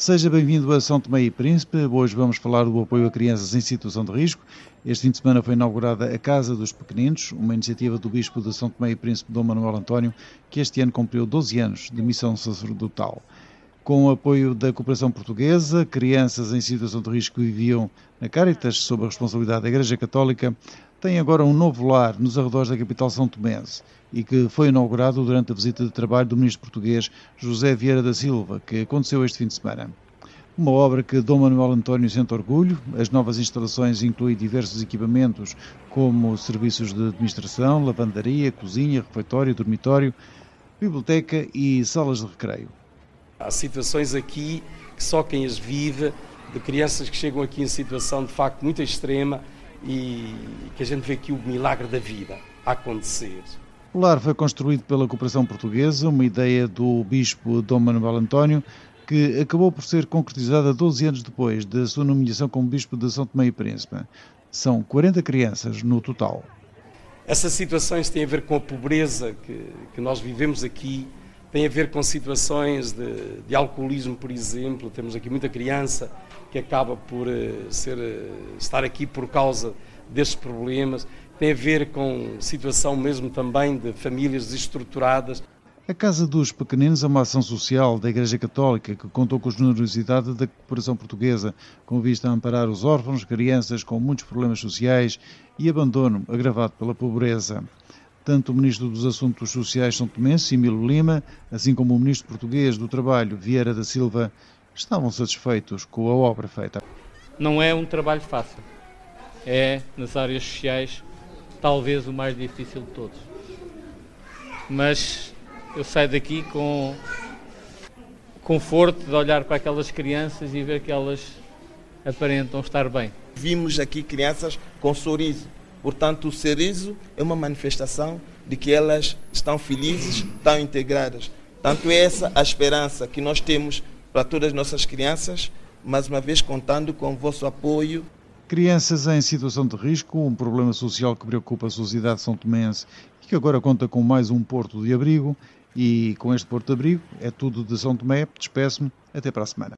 Seja bem-vindo a São Tomé e Príncipe. Hoje vamos falar do apoio a crianças em situação de risco. Este fim de semana foi inaugurada a Casa dos Pequeninos, uma iniciativa do Bispo de São Tomé e Príncipe, Dom Manuel António, que este ano cumpriu 12 anos de missão sacerdotal. Com o apoio da cooperação portuguesa, crianças em situação de risco viviam na Caritas, sob a responsabilidade da Igreja Católica, têm agora um novo lar nos arredores da capital são tomense e que foi inaugurado durante a visita de trabalho do ministro português José Vieira da Silva, que aconteceu este fim de semana. Uma obra que Dom Manuel António sente orgulho. As novas instalações incluem diversos equipamentos, como serviços de administração, lavandaria, cozinha, refeitório, dormitório, biblioteca e salas de recreio. Há situações aqui que só quem as vive, de crianças que chegam aqui em situação de facto muito extrema e que a gente vê aqui o milagre da vida a acontecer. O lar foi construído pela cooperação portuguesa, uma ideia do bispo Dom Manuel António, que acabou por ser concretizada 12 anos depois da sua nomeação como bispo de São Tomé e Príncipe. São 40 crianças no total. Essas situações têm a ver com a pobreza que, que nós vivemos aqui, tem a ver com situações de, de, alcoolismo, por exemplo. Temos aqui muita criança que acaba por uh, ser, uh, estar aqui por causa destes problemas tem a ver com situação mesmo também de famílias desestruturadas. A Casa dos Pequeninos é uma ação social da Igreja Católica que contou com a generosidade da cooperação portuguesa, com vista a amparar os órfãos, crianças com muitos problemas sociais e abandono agravado pela pobreza. Tanto o Ministro dos Assuntos Sociais São Tomense, Emílio Lima, assim como o Ministro Português do Trabalho, Vieira da Silva, estavam satisfeitos com a obra feita. Não é um trabalho fácil. É, nas áreas sociais, talvez o mais difícil de todos. Mas eu saio daqui com conforto de olhar para aquelas crianças e ver que elas aparentam estar bem. Vimos aqui crianças com sorriso. Portanto, o sorriso é uma manifestação de que elas estão felizes, estão integradas. Tanto é essa a esperança que nós temos para todas as nossas crianças, mais uma vez contando com o vosso apoio. Crianças em situação de risco, um problema social que preocupa a sociedade são tomense e que agora conta com mais um porto de abrigo. E com este porto de abrigo é tudo de São Tomé. Despeço-me. Até para a semana.